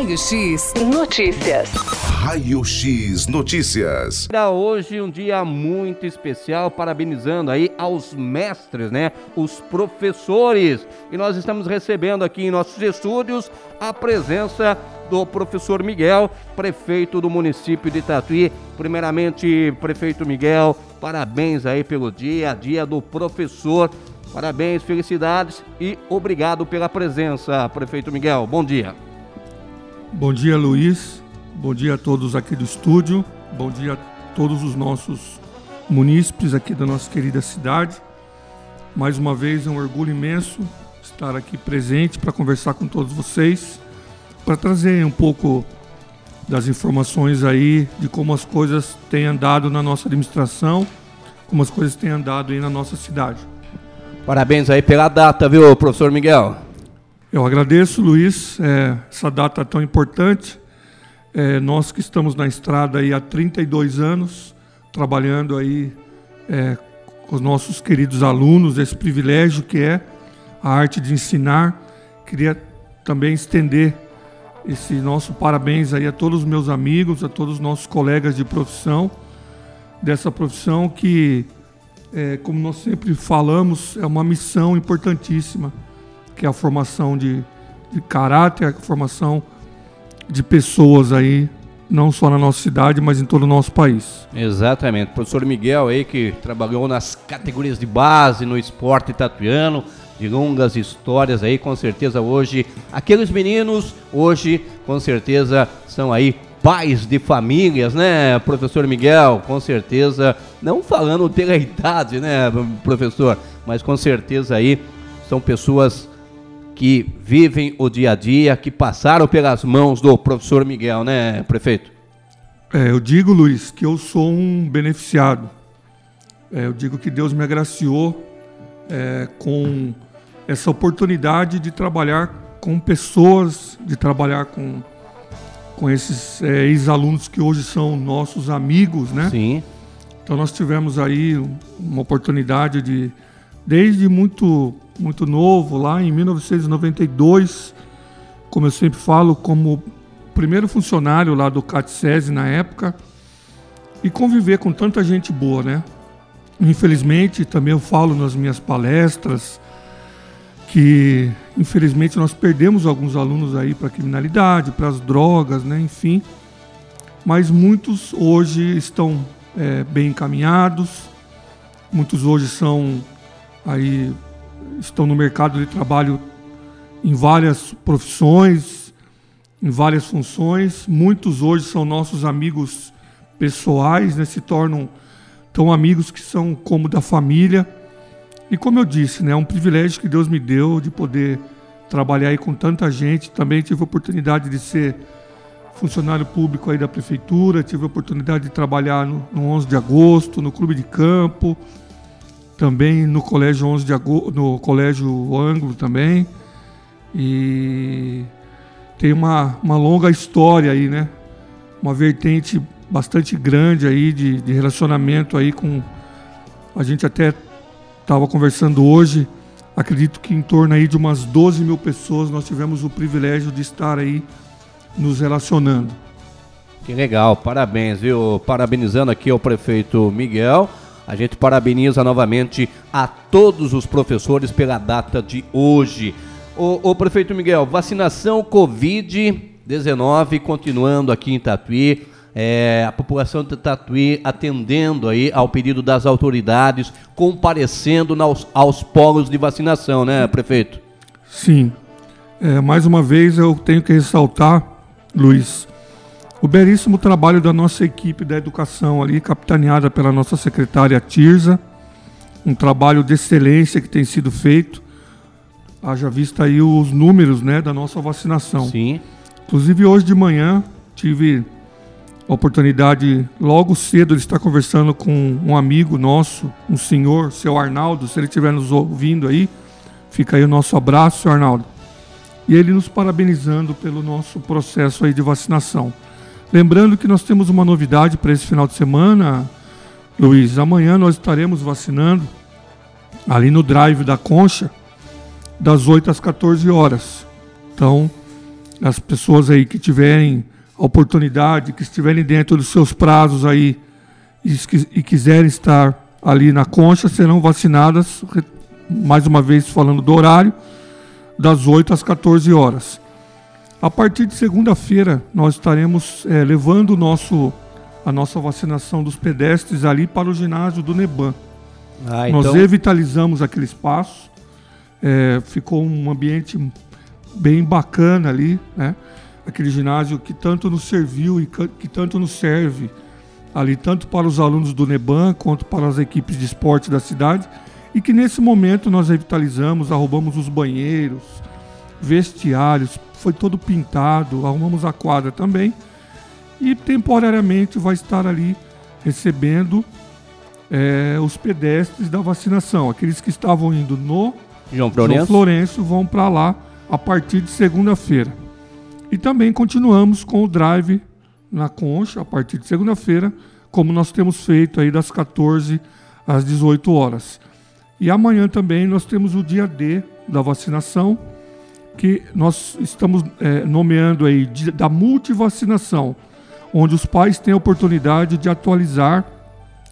Raio X Notícias. Raio X Notícias. Hoje um dia muito especial, parabenizando aí aos mestres, né? Os professores. E nós estamos recebendo aqui em nossos estúdios a presença do professor Miguel, prefeito do município de Tatuí. Primeiramente, prefeito Miguel, parabéns aí pelo dia, dia do professor. Parabéns, felicidades e obrigado pela presença, prefeito Miguel. Bom dia. Bom dia, Luiz. Bom dia a todos aqui do estúdio. Bom dia a todos os nossos munícipes aqui da nossa querida cidade. Mais uma vez é um orgulho imenso estar aqui presente para conversar com todos vocês, para trazer um pouco das informações aí de como as coisas têm andado na nossa administração, como as coisas têm andado aí na nossa cidade. Parabéns aí pela data, viu, professor Miguel? Eu agradeço, Luiz, é, essa data tão importante. É, nós que estamos na estrada aí há 32 anos, trabalhando aí é, com os nossos queridos alunos, esse privilégio que é a arte de ensinar. Queria também estender esse nosso parabéns aí a todos os meus amigos, a todos os nossos colegas de profissão, dessa profissão que é, como nós sempre falamos, é uma missão importantíssima, que é a formação de, de caráter, a formação de pessoas aí, não só na nossa cidade, mas em todo o nosso país. Exatamente. Professor Miguel aí, que trabalhou nas categorias de base, no esporte tatuiano, de longas histórias aí, com certeza hoje, aqueles meninos, hoje, com certeza, são aí pais de famílias, né, professor Miguel? Com certeza, não falando pela idade, né, professor, mas com certeza aí são pessoas que vivem o dia a dia, que passaram pelas mãos do professor Miguel, né, prefeito? É, eu digo, Luiz, que eu sou um beneficiado. É, eu digo que Deus me agraciou é, com essa oportunidade de trabalhar com pessoas, de trabalhar com com esses é, ex-alunos que hoje são nossos amigos, né? Sim. Então nós tivemos aí uma oportunidade de, desde muito, muito novo, lá em 1992, como eu sempre falo, como primeiro funcionário lá do CATSESI na época, e conviver com tanta gente boa, né? Infelizmente, também eu falo nas minhas palestras, que infelizmente nós perdemos alguns alunos aí para a criminalidade, para as drogas, né, enfim. Mas muitos hoje estão é, bem encaminhados, muitos hoje são aí estão no mercado de trabalho em várias profissões, em várias funções. Muitos hoje são nossos amigos pessoais, né, se tornam tão amigos que são como da família. E como eu disse, né, é um privilégio que Deus me deu de poder trabalhar aí com tanta gente. Também tive a oportunidade de ser funcionário público aí da prefeitura, tive a oportunidade de trabalhar no, no 11 de agosto, no clube de campo, também no colégio 11 de agosto, no colégio Ângulo também. E tem uma, uma longa história aí, né? Uma vertente bastante grande aí de, de relacionamento aí com a gente até estava conversando hoje, acredito que em torno aí de umas 12 mil pessoas nós tivemos o privilégio de estar aí nos relacionando. Que legal, parabéns, viu? Parabenizando aqui ao prefeito Miguel. A gente parabeniza novamente a todos os professores pela data de hoje. O, prefeito Miguel, vacinação Covid-19 continuando aqui em Tatuí é, a população de Tatuí atendendo aí ao pedido das autoridades, comparecendo aos, aos polos de vacinação, né, prefeito? Sim. É, mais uma vez eu tenho que ressaltar, Luiz, o belíssimo trabalho da nossa equipe da educação ali, capitaneada pela nossa secretária Tirza, um trabalho de excelência que tem sido feito. Haja vista aí os números né, da nossa vacinação. Sim. Inclusive hoje de manhã tive a oportunidade logo cedo de estar conversando com um amigo nosso, um senhor, seu Arnaldo, se ele estiver nos ouvindo aí, fica aí o nosso abraço, seu Arnaldo. E ele nos parabenizando pelo nosso processo aí de vacinação. Lembrando que nós temos uma novidade para esse final de semana, Luiz. Amanhã nós estaremos vacinando ali no drive da Concha, das 8 às 14 horas. Então, as pessoas aí que tiverem a oportunidade, que estiverem dentro dos seus prazos aí e, e quiserem estar ali na concha, serão vacinadas, mais uma vez falando do horário, das 8 às 14 horas. A partir de segunda-feira, nós estaremos é, levando o nosso, a nossa vacinação dos pedestres ali para o ginásio do Neban. Ah, então... Nós revitalizamos aquele espaço, é, ficou um ambiente bem bacana ali, né? Aquele ginásio que tanto nos serviu e que tanto nos serve ali, tanto para os alunos do Neban quanto para as equipes de esporte da cidade, e que nesse momento nós revitalizamos, arrumamos os banheiros, vestiários, foi todo pintado, arrumamos a quadra também, e temporariamente vai estar ali recebendo é, os pedestres da vacinação. Aqueles que estavam indo no João Florencio, João Florencio vão para lá a partir de segunda-feira. E também continuamos com o drive na Concha a partir de segunda-feira, como nós temos feito aí das 14 às 18 horas. E amanhã também nós temos o dia D da vacinação, que nós estamos é, nomeando aí de, da multivacinação, onde os pais têm a oportunidade de atualizar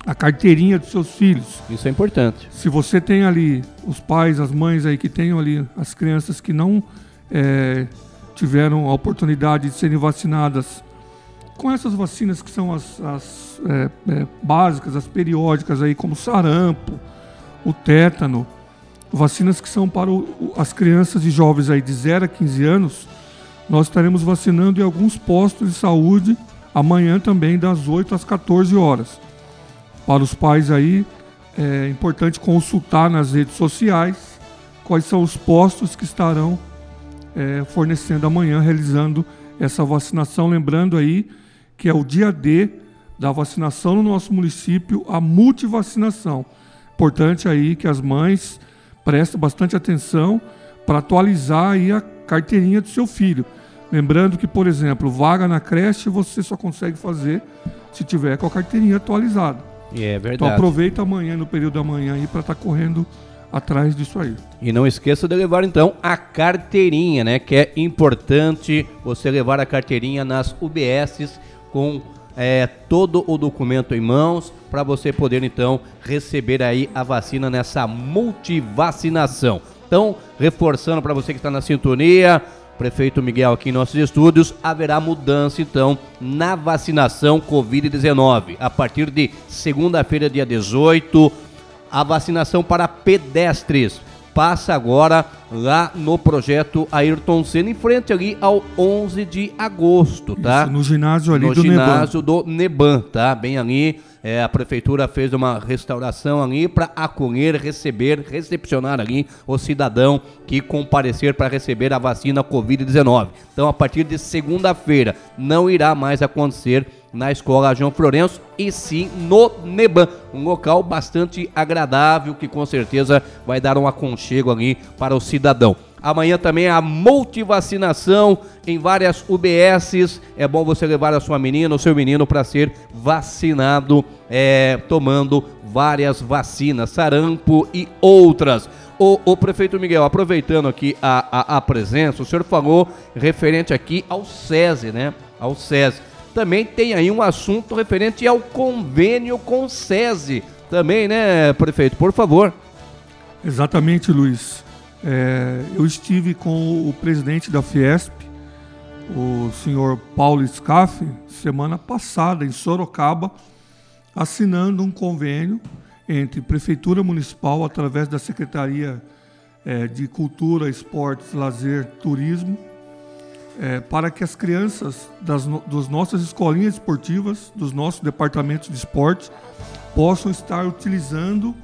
a carteirinha dos seus filhos. Isso é importante. Se você tem ali os pais, as mães aí que tenham ali as crianças que não é, tiveram a oportunidade de serem vacinadas com essas vacinas que são as, as é, é, básicas, as periódicas aí, como sarampo, o tétano, vacinas que são para o, as crianças e jovens aí de 0 a 15 anos, nós estaremos vacinando em alguns postos de saúde amanhã também das 8 às 14 horas. Para os pais aí, é importante consultar nas redes sociais quais são os postos que estarão é, fornecendo amanhã, realizando essa vacinação. Lembrando aí que é o dia D da vacinação no nosso município, a multivacinação. Importante aí que as mães prestem bastante atenção para atualizar aí a carteirinha do seu filho. Lembrando que, por exemplo, vaga na creche você só consegue fazer se tiver com a carteirinha atualizada. É verdade. Então aproveita amanhã, no período da manhã aí, para estar tá correndo atrás disso aí. E não esqueça de levar então a carteirinha, né? Que é importante você levar a carteirinha nas UBSs com é, todo o documento em mãos para você poder então receber aí a vacina nessa multivacinação. Então, reforçando para você que está na sintonia, prefeito Miguel aqui em nossos estúdios, haverá mudança então na vacinação Covid-19. A partir de segunda-feira, dia 18, a vacinação para pedestres passa agora lá no projeto Ayrton Senna, em frente ali ao 11 de agosto, tá? Isso, no ginásio ali no do ginásio Neban. do Neban, tá? Bem ali, é, a prefeitura fez uma restauração ali para acolher, receber, recepcionar ali o cidadão que comparecer para receber a vacina Covid-19. Então, a partir de segunda-feira, não irá mais acontecer na escola João Florenço e sim no Neban, um local bastante agradável que com certeza vai dar um aconchego ali para o cidadão. Amanhã também a multivacinação em várias UBSs. É bom você levar a sua menina, o seu menino para ser vacinado, é, tomando várias vacinas, sarampo e outras. O, o, prefeito Miguel, aproveitando aqui a, a, a, presença, o senhor falou referente aqui ao SESI, né? Ao SESI também tem aí um assunto referente ao convênio com o SESI. Também, né, prefeito? Por favor. Exatamente, Luiz. É, eu estive com o presidente da Fiesp, o senhor Paulo Scaff, semana passada em Sorocaba, assinando um convênio entre Prefeitura Municipal, através da Secretaria é, de Cultura, Esportes, Lazer, Turismo, é, para que as crianças das, das nossas escolinhas esportivas, dos nossos departamentos de esporte, possam estar utilizando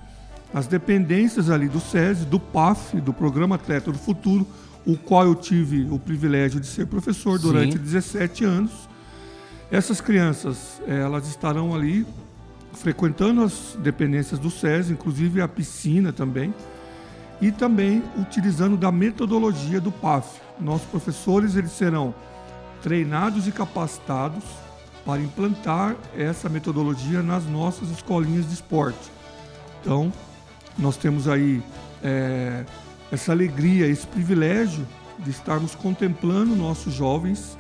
as dependências ali do SESI, do PAF, do Programa Atleta do Futuro, o qual eu tive o privilégio de ser professor durante Sim. 17 anos. Essas crianças, elas estarão ali frequentando as dependências do SESI, inclusive a piscina também, e também utilizando da metodologia do PAF. Nossos professores eles serão treinados e capacitados para implantar essa metodologia nas nossas escolinhas de esporte. Então, nós temos aí é, essa alegria, esse privilégio de estarmos contemplando nossos jovens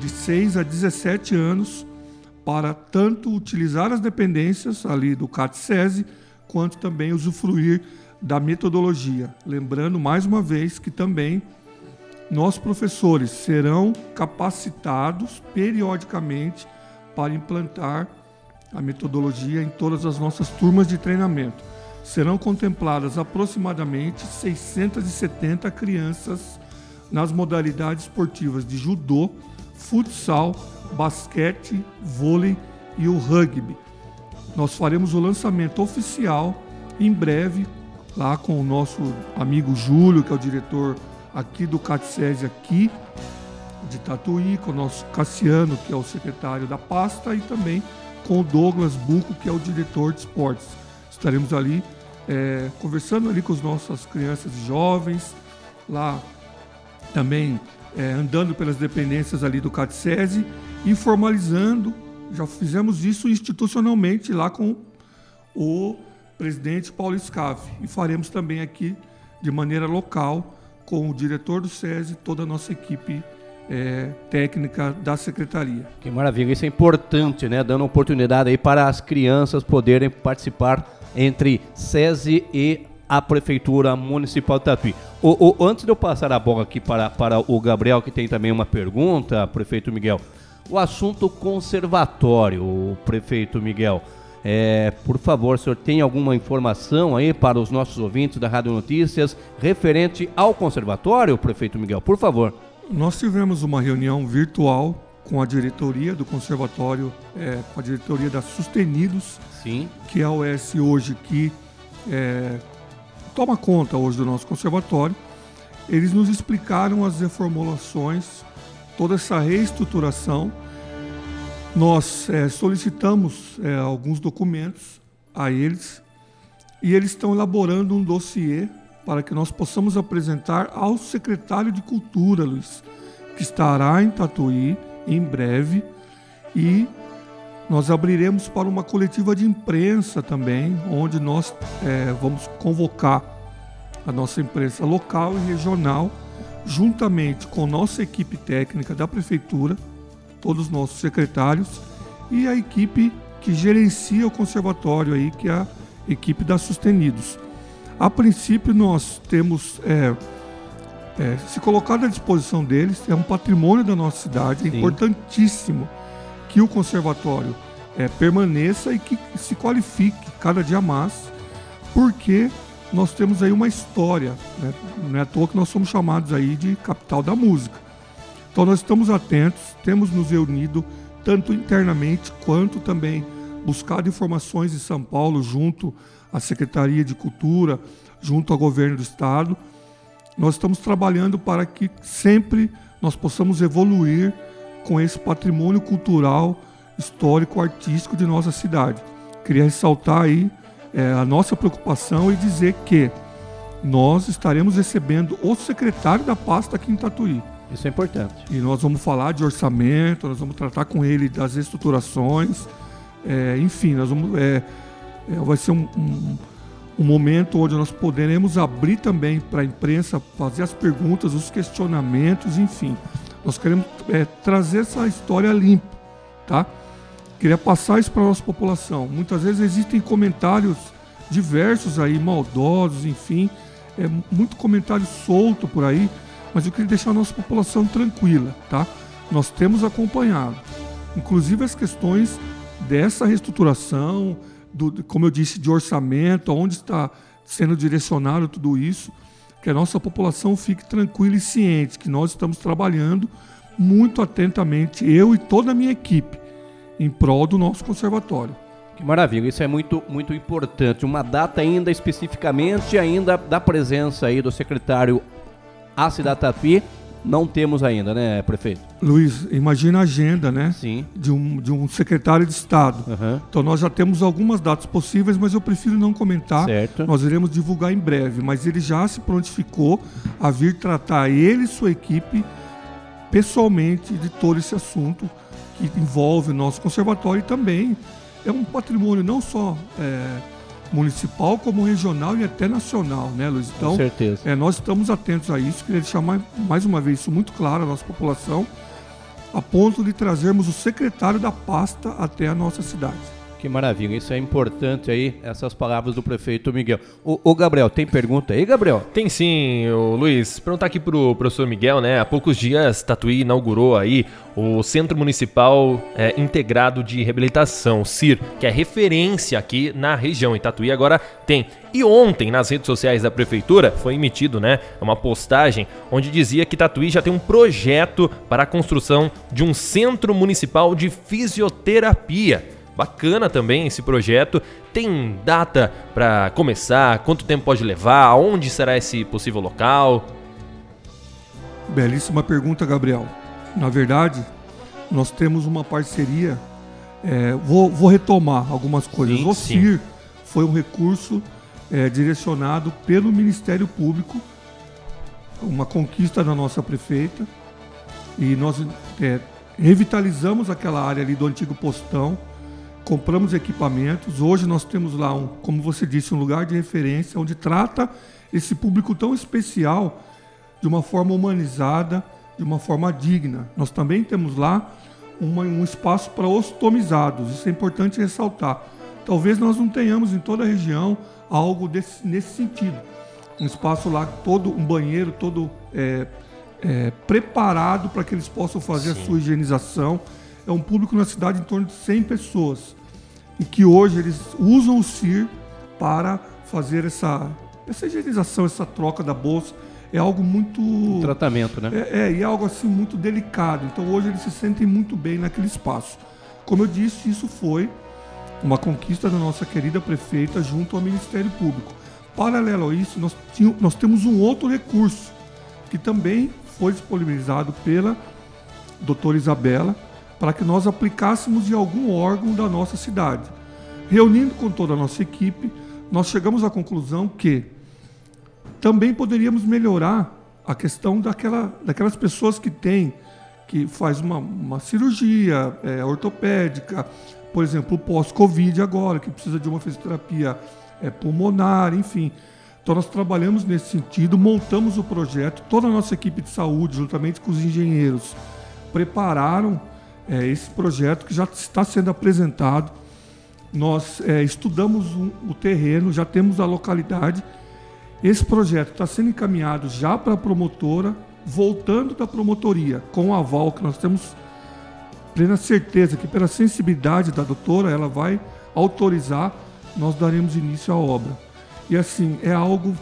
de 6 a 17 anos para tanto utilizar as dependências ali do CAT-SESI, quanto também usufruir da metodologia. Lembrando mais uma vez que também nós professores serão capacitados periodicamente para implantar a metodologia em todas as nossas turmas de treinamento. Serão contempladas aproximadamente 670 crianças nas modalidades esportivas de judô, futsal, basquete, vôlei e o rugby. Nós faremos o lançamento oficial em breve lá com o nosso amigo Júlio, que é o diretor aqui do CATSES aqui de Tatuí, com o nosso Cassiano, que é o secretário da pasta, e também com o Douglas Buco, que é o diretor de esportes. Estaremos ali é, conversando ali com as nossas crianças e jovens, lá também é, andando pelas dependências ali do CATSESI e formalizando, já fizemos isso institucionalmente lá com o presidente Paulo Scaff e faremos também aqui de maneira local com o diretor do SESI, toda a nossa equipe é, técnica da secretaria. Que maravilha, isso é importante, né? Dando oportunidade aí para as crianças poderem participar entre SESI e a Prefeitura Municipal de Tatuí. O, o, antes de eu passar a bola aqui para, para o Gabriel, que tem também uma pergunta, prefeito Miguel, o assunto conservatório, o prefeito Miguel. É, por favor, o senhor tem alguma informação aí para os nossos ouvintes da Rádio Notícias referente ao conservatório, prefeito Miguel? Por favor. Nós tivemos uma reunião virtual com a diretoria do conservatório, é, com a diretoria da Sustenidos, Sim. que é a OS hoje que é, toma conta hoje do nosso conservatório. Eles nos explicaram as reformulações, toda essa reestruturação. Nós é, solicitamos é, alguns documentos a eles e eles estão elaborando um dossiê para que nós possamos apresentar ao secretário de Cultura, Luiz, que estará em Tatuí em breve e nós abriremos para uma coletiva de imprensa também, onde nós é, vamos convocar a nossa imprensa local e regional, juntamente com nossa equipe técnica da prefeitura, todos os nossos secretários e a equipe que gerencia o conservatório aí, que é a equipe da Sustenidos. A princípio, nós temos é, é, se colocado à disposição deles, é um patrimônio da nossa cidade, é Sim. importantíssimo que o conservatório é, permaneça e que se qualifique cada dia mais, porque nós temos aí uma história, né? não é à toa que nós somos chamados aí de capital da música. Então nós estamos atentos, temos nos reunido tanto internamente quanto também buscado informações em São Paulo junto à Secretaria de Cultura, junto ao governo do estado. Nós estamos trabalhando para que sempre nós possamos evoluir com esse patrimônio cultural, histórico, artístico de nossa cidade. Queria ressaltar aí é, a nossa preocupação e dizer que nós estaremos recebendo o secretário da pasta aqui em Tatuí. Isso é importante. E nós vamos falar de orçamento, nós vamos tratar com ele das estruturações, é, enfim, nós vamos, é, é, vai ser um, um, um, momento onde nós poderemos abrir também para a imprensa, fazer as perguntas, os questionamentos, enfim. Nós queremos é, trazer essa história limpa, tá? Queria passar isso para a nossa população. Muitas vezes existem comentários diversos aí, maldosos, enfim, é muito comentário solto por aí, mas eu queria deixar a nossa população tranquila, tá? Nós temos acompanhado, inclusive as questões dessa reestruturação, do, como eu disse, de orçamento, onde está sendo direcionado tudo isso, que a nossa população fique tranquila e ciente que nós estamos trabalhando muito atentamente, eu e toda a minha equipe, em prol do nosso conservatório. Que maravilha, isso é muito, muito importante. Uma data ainda especificamente, ainda da presença aí do secretário Ácida Tatuí, não temos ainda, né, prefeito? Luiz, imagina a agenda, né? Sim. De um, de um secretário de Estado. Uhum. Então nós já temos algumas datas possíveis, mas eu prefiro não comentar. Certo. Nós iremos divulgar em breve, mas ele já se prontificou a vir tratar ele e sua equipe pessoalmente de todo esse assunto que envolve o nosso conservatório e também é um patrimônio não só é, municipal como regional e até nacional, né, Luiz? Então, Com certeza. É, nós estamos atentos a isso, queria deixar mais, mais uma vez isso muito claro à nossa população, a ponto de trazermos o secretário da pasta até a nossa cidade. Que maravilha, isso é importante aí, essas palavras do prefeito Miguel. O, Gabriel, tem pergunta aí, Gabriel? Tem sim, Luiz. Perguntar aqui pro professor Miguel, né? Há poucos dias, Tatuí inaugurou aí o Centro Municipal é, Integrado de Reabilitação, CIR, que é referência aqui na região. Em Tatuí agora tem. E ontem, nas redes sociais da prefeitura, foi emitido, né, uma postagem onde dizia que Tatuí já tem um projeto para a construção de um Centro Municipal de Fisioterapia. Bacana também esse projeto. Tem data para começar? Quanto tempo pode levar? Onde será esse possível local? Belíssima pergunta, Gabriel. Na verdade, nós temos uma parceria. É, vou, vou, retomar algumas coisas. Sim, o CIR sim. foi um recurso é, direcionado pelo Ministério Público, uma conquista da nossa prefeita, e nós é, revitalizamos aquela área ali do antigo postão compramos equipamentos. Hoje nós temos lá, um, como você disse, um lugar de referência onde trata esse público tão especial de uma forma humanizada, de uma forma digna. Nós também temos lá uma, um espaço para ostomizados, isso é importante ressaltar. Talvez nós não tenhamos em toda a região algo desse, nesse sentido. Um espaço lá, todo um banheiro todo é, é, preparado para que eles possam fazer Sim. a sua higienização. É um público na cidade em torno de 100 pessoas e que hoje eles usam o CIR para fazer essa, essa higienização, essa troca da bolsa. É algo muito. Um tratamento, né? É, é, e é algo assim muito delicado. Então hoje eles se sentem muito bem naquele espaço. Como eu disse, isso foi uma conquista da nossa querida prefeita junto ao Ministério Público. Paralelo a isso, nós, tínhamos, nós temos um outro recurso que também foi disponibilizado pela doutora Isabela, para que nós aplicássemos em algum órgão da nossa cidade. Reunindo com toda a nossa equipe, nós chegamos à conclusão que também poderíamos melhorar a questão daquela, daquelas pessoas que têm, que faz uma, uma cirurgia é, ortopédica, por exemplo, pós-Covid agora, que precisa de uma fisioterapia é, pulmonar, enfim. Então nós trabalhamos nesse sentido, montamos o projeto, toda a nossa equipe de saúde, juntamente com os engenheiros, prepararam é, esse projeto que já está sendo apresentado. Nós é, estudamos um, o terreno, já temos a localidade. Esse projeto está sendo encaminhado já para a promotora, voltando da promotoria, com o aval que nós temos plena certeza que pela sensibilidade da doutora, ela vai autorizar, nós daremos início à obra. E assim, é algo,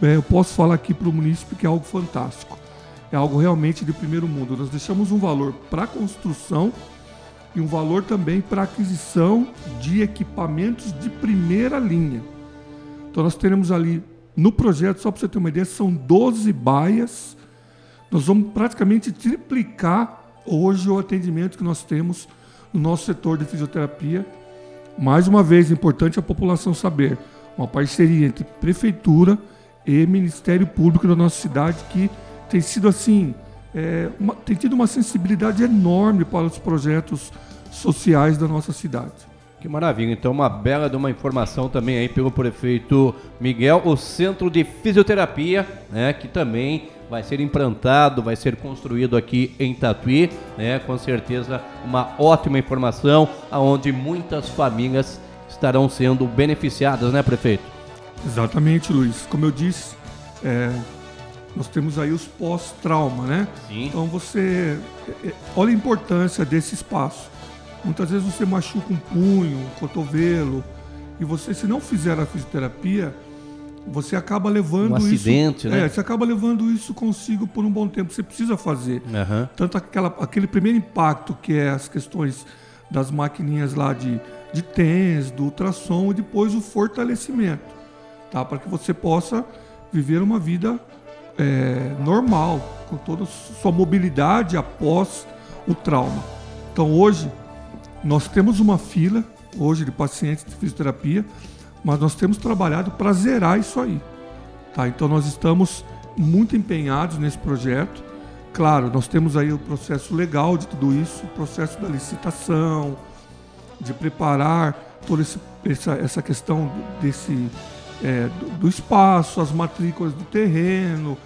é, eu posso falar aqui para o município que é algo fantástico é algo realmente de primeiro mundo. Nós deixamos um valor para construção e um valor também para aquisição de equipamentos de primeira linha. Então nós teremos ali no projeto, só para você ter uma ideia, são 12 baias. Nós vamos praticamente triplicar hoje o atendimento que nós temos no nosso setor de fisioterapia. Mais uma vez, importante a população saber, uma parceria entre prefeitura e Ministério Público da nossa cidade que tem sido assim, é, uma, tem tido uma sensibilidade enorme para os projetos sociais da nossa cidade. Que maravilha, então uma bela de uma informação também aí pelo prefeito Miguel, o Centro de Fisioterapia, né, que também vai ser implantado, vai ser construído aqui em Tatuí, né, com certeza uma ótima informação, aonde muitas famílias estarão sendo beneficiadas, né, prefeito? Exatamente, Luiz. Como eu disse, é, nós temos aí os pós-trauma, né? Sim. Então você. É, é, olha a importância desse espaço. Muitas vezes você machuca um punho, um cotovelo, e você, se não fizer a fisioterapia, você acaba levando um acidente, isso, né? É, você acaba levando isso consigo por um bom tempo. Você precisa fazer. Uhum. Tanto aquela, aquele primeiro impacto que é as questões das maquininhas lá de, de TENS, do ultrassom, e depois o fortalecimento, tá? Para que você possa viver uma vida é, normal, com toda sua mobilidade após o trauma. Então hoje nós temos uma fila hoje de pacientes de fisioterapia, mas nós temos trabalhado para zerar isso aí. Tá? Então nós estamos muito empenhados nesse projeto. Claro, nós temos aí o processo legal de tudo isso, o processo da licitação, de preparar toda essa, essa questão desse, é, do, do, espaço, as matrículas do terreno,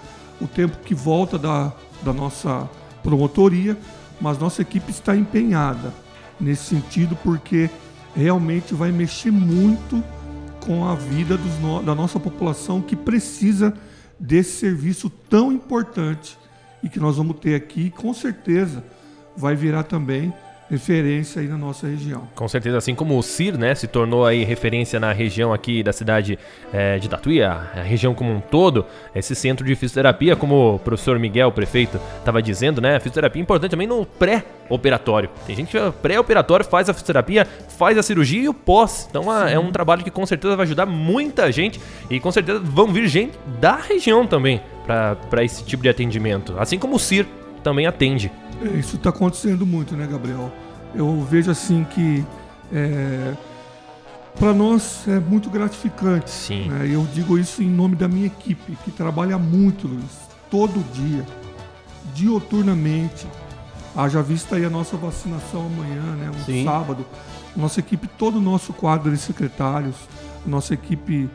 o tempo que volta da, da nossa promotoria, mas nossa equipe está empenhada nesse sentido porque realmente vai mexer muito com a vida no, da nossa população que precisa desse serviço tão importante e que nós vamos ter aqui, com certeza vai virar também referência aí na nossa região. Com certeza, assim como o CIR, né, se tornou aí referência na região aqui da cidade é, de Tatuí, a, a, região como um todo, esse centro de fisioterapia, como o professor Miguel, o prefeito, estava dizendo, né, a fisioterapia é importante também no pré-operatório. Tem gente que pré-operatório faz a fisioterapia, faz a cirurgia e o pós. Então a, é um trabalho que com certeza vai ajudar muita gente e com certeza vão vir gente da região também para esse tipo de atendimento. Assim como o CIR também atende. É, isso está acontecendo muito, né, Gabriel? Eu vejo assim que é, para nós é muito gratificante. Sim. Né? Eu digo isso em nome da minha equipe, que trabalha muito, Luiz, todo dia, dioturnamente. Haja vista aí a nossa vacinação amanhã, né? Um Sim. sábado. Nossa equipe, todo o nosso quadro de secretários, nossa equipe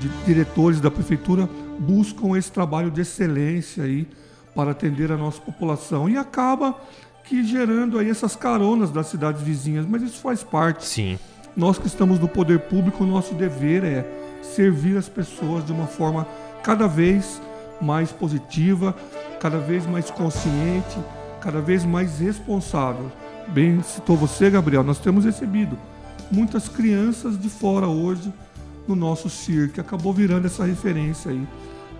de diretores da prefeitura buscam esse trabalho de excelência aí para atender a nossa população e acaba que gerando aí essas caronas das cidades vizinhas, mas isso faz parte. Sim. Nós que estamos no poder público, o nosso dever é servir as pessoas de uma forma cada vez mais positiva, cada vez mais consciente, cada vez mais responsável. Bem, citou você, Gabriel, nós temos recebido muitas crianças de fora hoje no nosso circo, acabou virando essa referência aí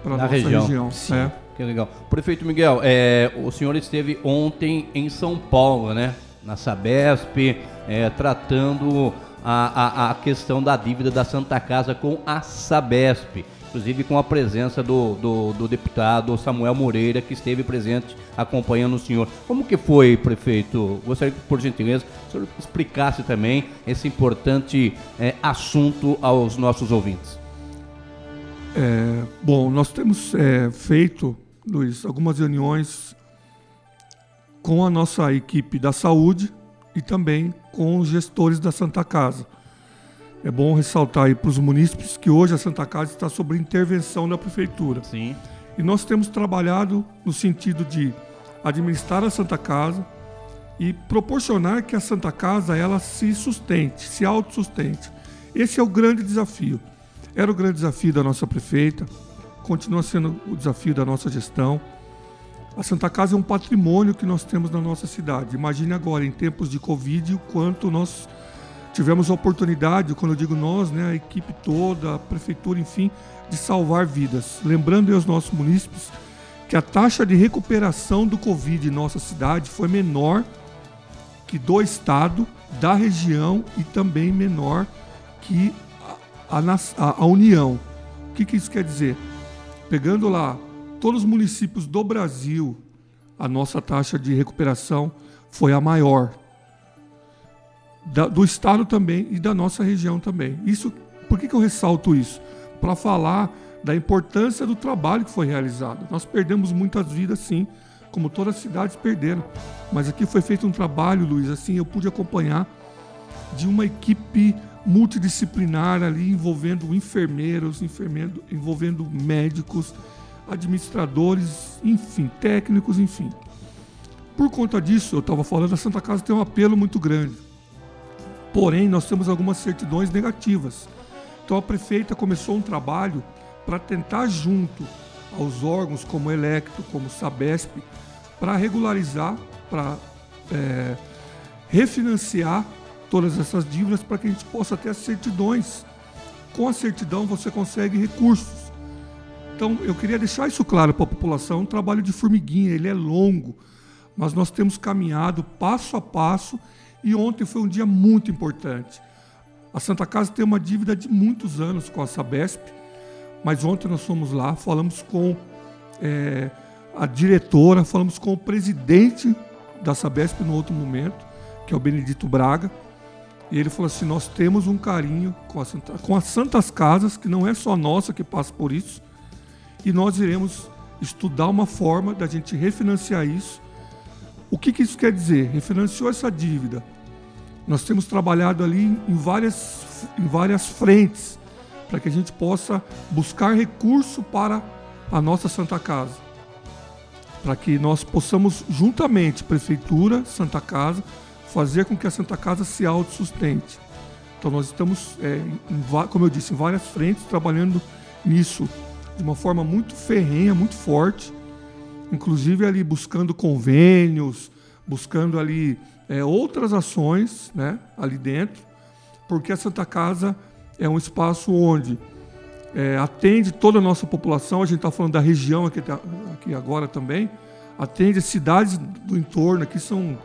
para a nossa região. região. Sim. É. Que legal. Prefeito Miguel, é, o senhor esteve ontem em São Paulo, né? Na Sabesp, é, tratando a, a, a, questão da dívida da Santa Casa com a Sabesp. Inclusive com a presença do, do, do deputado Samuel Moreira, que esteve presente acompanhando o senhor. Como que foi, prefeito? Gostaria que, por gentileza, o senhor explicasse também esse importante é, assunto aos nossos ouvintes. É, bom, nós temos é, feito Luiz, algumas reuniões com a nossa equipe da saúde e também com os gestores da Santa Casa. É bom ressaltar aí para os munícipes que hoje a Santa Casa está sob intervenção da prefeitura. Sim. E nós temos trabalhado no sentido de administrar a Santa Casa e proporcionar que a Santa Casa ela se sustente, se autossustente. Esse é o grande desafio. Era o grande desafio da nossa prefeita, continua sendo o desafio da nossa gestão. A Santa Casa é um patrimônio que nós temos na nossa cidade. Imagine agora, em tempos de Covid, o quanto nós tivemos a oportunidade, quando eu digo nós, né, a equipe toda, a prefeitura, enfim, de salvar vidas. Lembrando aos nossos munícipes que a taxa de recuperação do Covid em nossa cidade foi menor que do estado, da região e também menor que a, a, a União. O que, que isso quer dizer? Pegando lá todos os municípios do Brasil, a nossa taxa de recuperação foi a maior. Da, do estado também e da nossa região também. Isso, por que, que eu ressalto isso? Para falar da importância do trabalho que foi realizado. Nós perdemos muitas vidas, sim, como todas as cidades perderam. Mas aqui foi feito um trabalho, Luiz, assim, eu pude acompanhar de uma equipe multidisciplinar ali envolvendo enfermeiros, enfermeiro, envolvendo médicos, administradores, enfim, técnicos, enfim. Por conta disso, eu estava falando, a Santa Casa tem um apelo muito grande. Porém, nós temos algumas certidões negativas. Então a prefeita começou um trabalho para tentar junto aos órgãos como Electro, como Sabesp, para regularizar, para é, refinanciar todas essas dívidas para que a gente possa ter as certidões. Com a certidão você consegue recursos. Então eu queria deixar isso claro para a população. É um trabalho de formiguinha, ele é longo, mas nós temos caminhado passo a passo e ontem foi um dia muito importante. A Santa Casa tem uma dívida de muitos anos com a Sabesp, mas ontem nós fomos lá, falamos com é, a diretora, falamos com o presidente da Sabesp no outro momento, que é o Benedito Braga, e ele falou assim: Nós temos um carinho com, Santa, com as Santas Casas, que não é só nossa que passa por isso, e nós iremos estudar uma forma da gente refinanciar isso. O que, que isso quer dizer? Refinanciou essa dívida. Nós temos trabalhado ali em várias, em várias frentes para que a gente possa buscar recurso para a nossa Santa Casa. Para que nós possamos, juntamente, Prefeitura, Santa Casa, fazer com que a Santa Casa se autossustente. Então nós estamos, é, em, como eu disse, em várias frentes, trabalhando nisso de uma forma muito ferrenha, muito forte, inclusive ali buscando convênios, buscando ali é, outras ações né, ali dentro, porque a Santa Casa é um espaço onde é, atende toda a nossa população, a gente está falando da região aqui, aqui agora também, atende as cidades do entorno, aqui são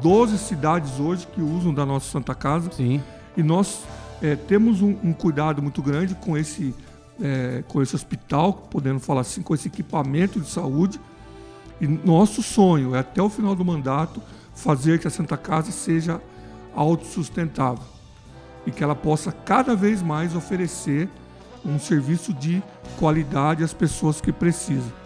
12 cidades hoje que usam da nossa Santa Casa. Sim. E nós é, temos um, um, cuidado muito grande com esse, é, com esse hospital, podendo falar assim, com esse equipamento de saúde. E nosso sonho é, até o final do mandato, fazer que a Santa Casa seja autossustentável e que ela possa cada vez mais oferecer um serviço de qualidade às pessoas que precisam.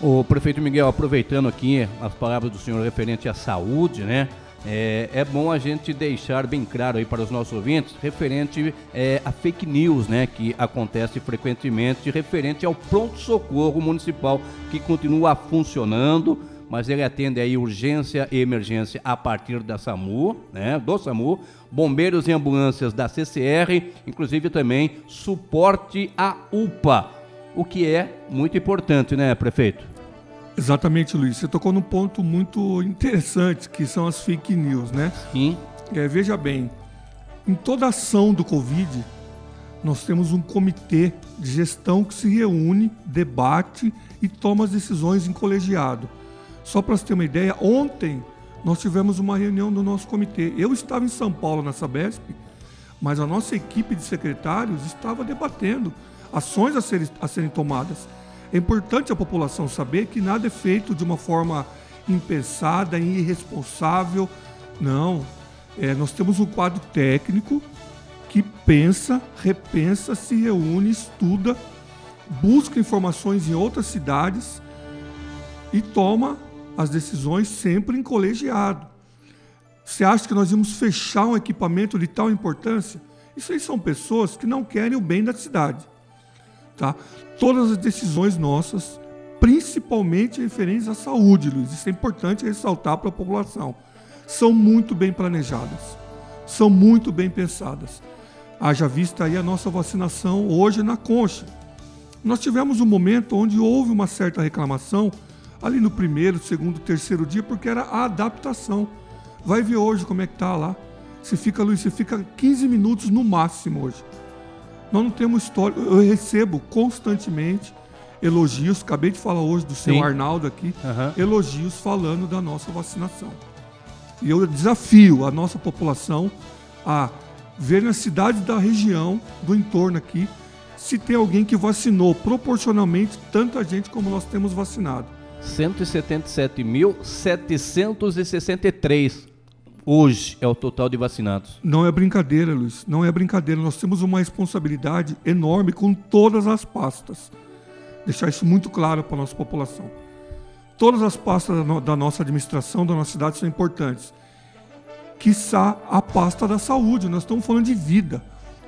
O prefeito Miguel, aproveitando aqui as palavras do senhor referente à saúde, né? É, é, bom a gente deixar bem claro aí para os nossos ouvintes referente é, a fake news, né, que acontece frequentemente referente ao pronto socorro municipal que continua funcionando, mas ele atende aí urgência e emergência a partir da SAMU, né, do SAMU, bombeiros e ambulâncias da CCR, inclusive também suporte à UPA, o que é muito importante, né, prefeito? Exatamente, Luiz. Você tocou num ponto muito interessante, que são as fake news, né? Sim. É, veja bem, em toda ação do Covid, nós temos um comitê de gestão que se reúne, debate e toma as decisões em colegiado. Só para você ter uma ideia, ontem nós tivemos uma reunião do nosso comitê. Eu estava em São Paulo na Sabesp, mas a nossa equipe de secretários estava debatendo ações a serem, a serem tomadas. É importante a população saber que nada é feito de uma forma impensada e irresponsável. Não. É, nós temos um quadro técnico que pensa, repensa, se reúne, estuda, busca informações em outras cidades e toma as decisões sempre em colegiado. Você acha que nós vamos fechar um equipamento de tal importância? Isso aí são pessoas que não querem o bem da cidade. Tá? Todas as decisões nossas, principalmente referentes à saúde, Luiz, isso é importante ressaltar para a população, são muito bem planejadas, são muito bem pensadas. Haja vista aí a nossa vacinação hoje na Concha. Nós tivemos um momento onde houve uma certa reclamação ali no primeiro, segundo, terceiro dia, porque era a adaptação. Vai ver hoje como é que tá lá. Você fica, Luiz, você fica 15 minutos no máximo hoje. Nós não temos história. Eu recebo constantemente elogios. Acabei de falar hoje do seu Arnaldo aqui. Uhum. Elogios falando da nossa vacinação. E eu desafio a nossa população a ver nas cidades da região, do entorno aqui, se tem alguém que vacinou proporcionalmente tanta gente como nós temos vacinado. 177.763 hoje é o total de vacinados. Não é brincadeira, Luiz. Não é brincadeira. Nós temos uma responsabilidade enorme com todas as pastas. Deixar isso muito claro para a nossa população. Todas as pastas da nossa administração, da nossa cidade, são importantes. Quiçá a pasta da saúde. Nós estamos falando de vida.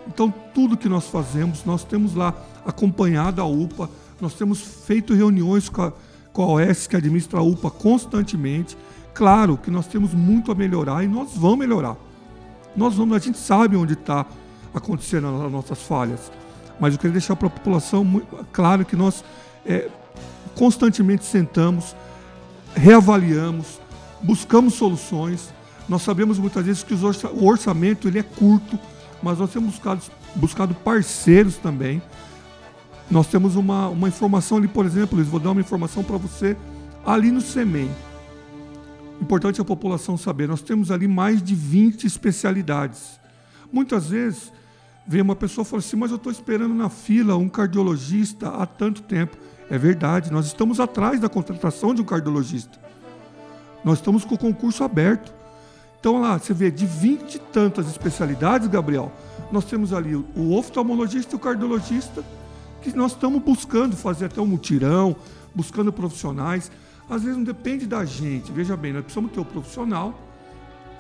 Então, tudo que nós fazemos, nós temos lá acompanhado a UPA, nós temos feito reuniões com a, com a OS, que administra a UPA constantemente Claro que nós temos muito a melhorar e nós vamos melhorar. Nós vamos, a gente sabe onde está acontecendo as nossas falhas. Mas eu queria deixar para a população muito claro que nós é, constantemente sentamos, reavaliamos, buscamos soluções. Nós sabemos muitas vezes que o orçamento ele é curto, mas nós temos buscado, buscado parceiros também. Nós temos uma, uma informação ali, por exemplo, vou dar uma informação para você ali no SEMEN Importante a população saber, nós temos ali mais de 20 especialidades. Muitas vezes vem uma pessoa e fala assim, mas eu estou esperando na fila um cardiologista há tanto tempo. É verdade, nós estamos atrás da contratação de um cardiologista. Nós estamos com o concurso aberto. Então lá, você vê, de 20 e tantas especialidades, Gabriel, nós temos ali o oftalmologista e o cardiologista, que nós estamos buscando fazer até um mutirão, buscando profissionais. Às vezes não depende da gente. Veja bem, nós precisamos ter um profissional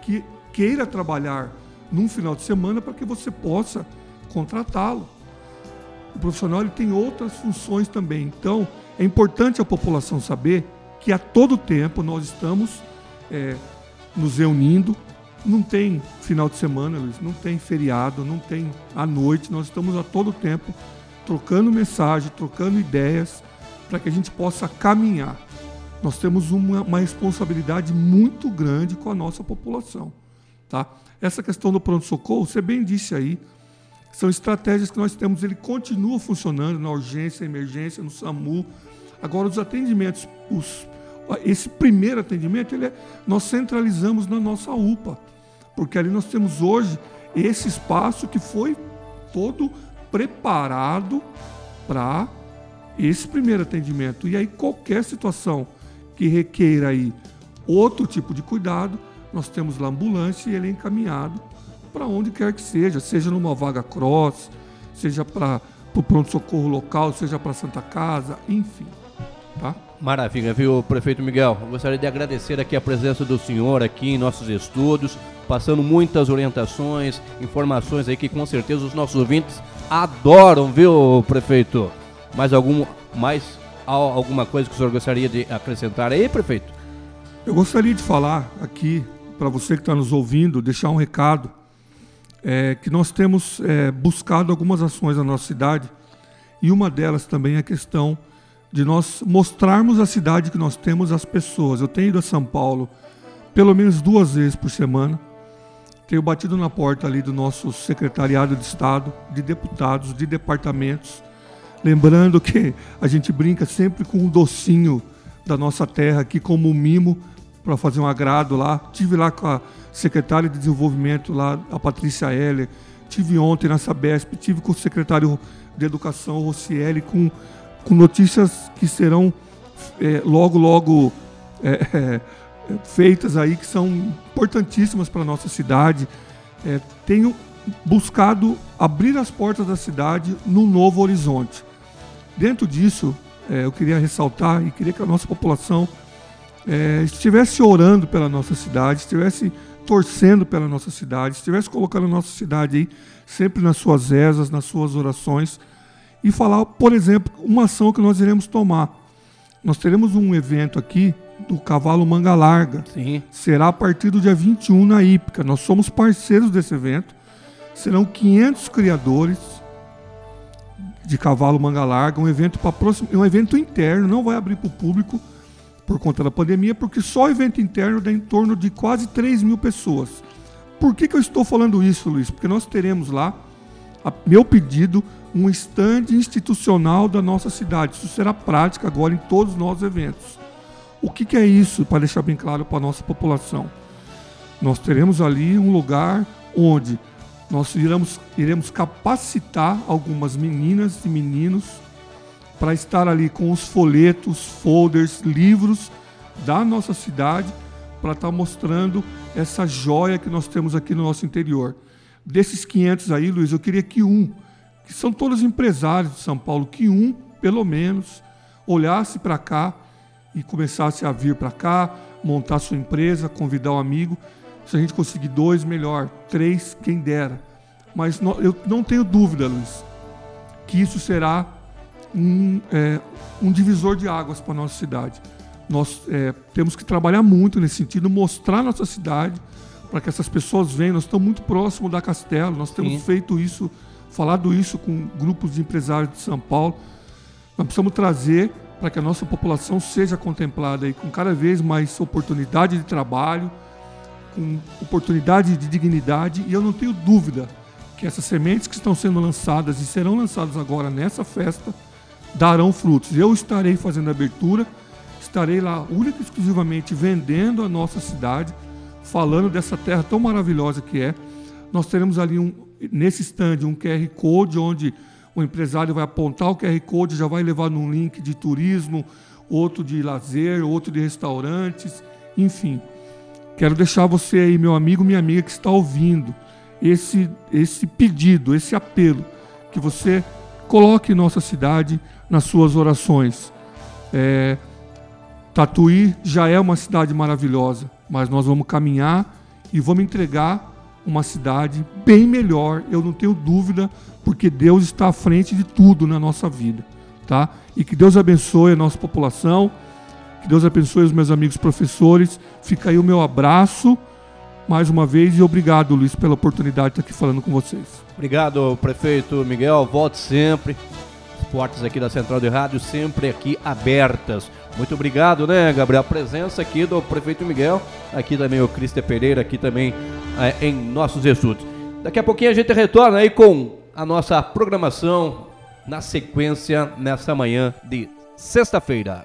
que queira trabalhar num final de semana para que você possa contratá-lo. O profissional ele tem outras funções também. Então, é importante a população saber que a todo tempo nós estamos é, nos reunindo. Não tem final de semana, Luiz, não tem feriado, não tem à noite. Nós estamos a todo tempo trocando mensagem, trocando ideias para que a gente possa caminhar. Nós temos uma, uma responsabilidade muito grande com a nossa população. Tá? Essa questão do pronto-socorro, você bem disse aí, são estratégias que nós temos, ele continua funcionando na urgência, emergência, no SAMU. Agora, os atendimentos, os, esse primeiro atendimento, ele é, nós centralizamos na nossa UPA, porque ali nós temos hoje esse espaço que foi todo preparado para esse primeiro atendimento. E aí, qualquer situação que requeira aí outro tipo de cuidado, nós temos lá ambulância e ele é encaminhado para onde quer que seja, seja numa vaga cross, seja para o pronto-socorro local, seja para Santa Casa, enfim. Tá? Maravilha, viu, prefeito Miguel? gostaria de agradecer aqui a presença do senhor aqui em nossos estudos, passando muitas orientações, informações aí que com certeza os nossos ouvintes adoram, viu, prefeito? Mais algum mais alguma coisa que o senhor gostaria de acrescentar aí, prefeito? Eu gostaria de falar aqui para você que está nos ouvindo, deixar um recado é, que nós temos é, buscado algumas ações na nossa cidade e uma delas também é a questão de nós mostrarmos a cidade que nós temos às pessoas. Eu tenho ido a São Paulo pelo menos duas vezes por semana. Tenho batido na porta ali do nosso secretariado de Estado, de deputados, de departamentos, lembrando que a gente brinca sempre com um docinho da nossa terra aqui como um mimo para fazer um agrado lá. Tive lá com a secretária de desenvolvimento lá, a Patrícia Heller. Tive ontem na Sabesp, tive com o secretário de Educação, Rocieli, com, com notícias que serão é, logo, logo é, é, feitas aí, que são importantíssimas para a nossa cidade. É, tenho buscado abrir as portas da cidade num novo horizonte. Dentro disso, é, eu queria ressaltar e queria que a nossa população é, estivesse orando pela nossa cidade, estivesse torcendo pela nossa cidade, estivesse colocando a nossa cidade aí sempre nas suas rezas, nas suas orações e falar, por exemplo, uma ação que nós iremos tomar. Nós teremos um evento aqui do Cavalo Manga Larga. Sim. Será a partir do dia 21 na Ípica. Nós somos parceiros desse evento. Serão 500 criadores de cavalo manga larga, um evento para próximo, um evento interno, não vai abrir para o público por conta da pandemia, porque só o evento interno dá em torno de quase 3 mil pessoas. Por que, que eu estou falando isso, Luiz? Porque nós teremos lá, a meu pedido, um stand institucional da nossa cidade. Isso será prática agora em todos os nossos eventos. O que, que é isso, para deixar bem claro para a nossa população? Nós teremos ali um lugar onde nós iremos, iremos capacitar algumas meninas e meninos para estar ali com os folhetos, folders, livros da nossa cidade para estar tá mostrando essa joia que nós temos aqui no nosso interior. Desses 500 aí, Luiz, eu queria que um, que são todos empresários de São Paulo, que um, pelo menos, olhasse para cá e começasse a vir para cá, montar sua empresa, convidar um amigo. Se a gente conseguir dois, melhor. Três, quem dera. Mas eu não tenho dúvida, Luiz, que isso será um, é, um divisor de águas para a nossa cidade. Nós é, temos que trabalhar muito nesse sentido, mostrar nossa cidade para que essas pessoas venham. Nós estamos muito próximo da Castelo, nós temos Sim. feito isso, falado isso com grupos de empresários de São Paulo. Nós precisamos trazer para que a nossa população seja contemplada aí com cada vez mais oportunidade de trabalho, com oportunidade de dignidade, e eu não tenho dúvida que essas sementes que estão sendo lançadas e serão lançadas agora nessa festa darão frutos. Eu estarei fazendo a abertura, estarei lá única e exclusivamente vendendo a nossa cidade, falando dessa terra tão maravilhosa que é. Nós teremos ali um, nesse stand um QR Code onde o empresário vai apontar o QR Code, já vai levar num link de turismo, outro de lazer, outro de restaurantes, enfim. Quero deixar você aí, meu amigo, minha amiga que está ouvindo, esse, esse pedido, esse apelo, que você coloque nossa cidade nas suas orações. É, Tatuí já é uma cidade maravilhosa, mas nós vamos caminhar e vamos entregar uma cidade bem melhor, eu não tenho dúvida, porque Deus está à frente de tudo na nossa vida, tá? E que Deus abençoe a nossa população, que Deus abençoe os meus amigos professores. Fica aí o meu abraço mais uma vez e obrigado, Luiz, pela oportunidade de estar aqui falando com vocês. Obrigado, prefeito Miguel. Volte sempre. As portas aqui da Central de Rádio sempre aqui abertas. Muito obrigado, né, Gabriel? A presença aqui do prefeito Miguel, aqui também o Cristian Pereira, aqui também é, em nossos estudos. Daqui a pouquinho a gente retorna aí com a nossa programação na sequência nessa manhã de sexta-feira.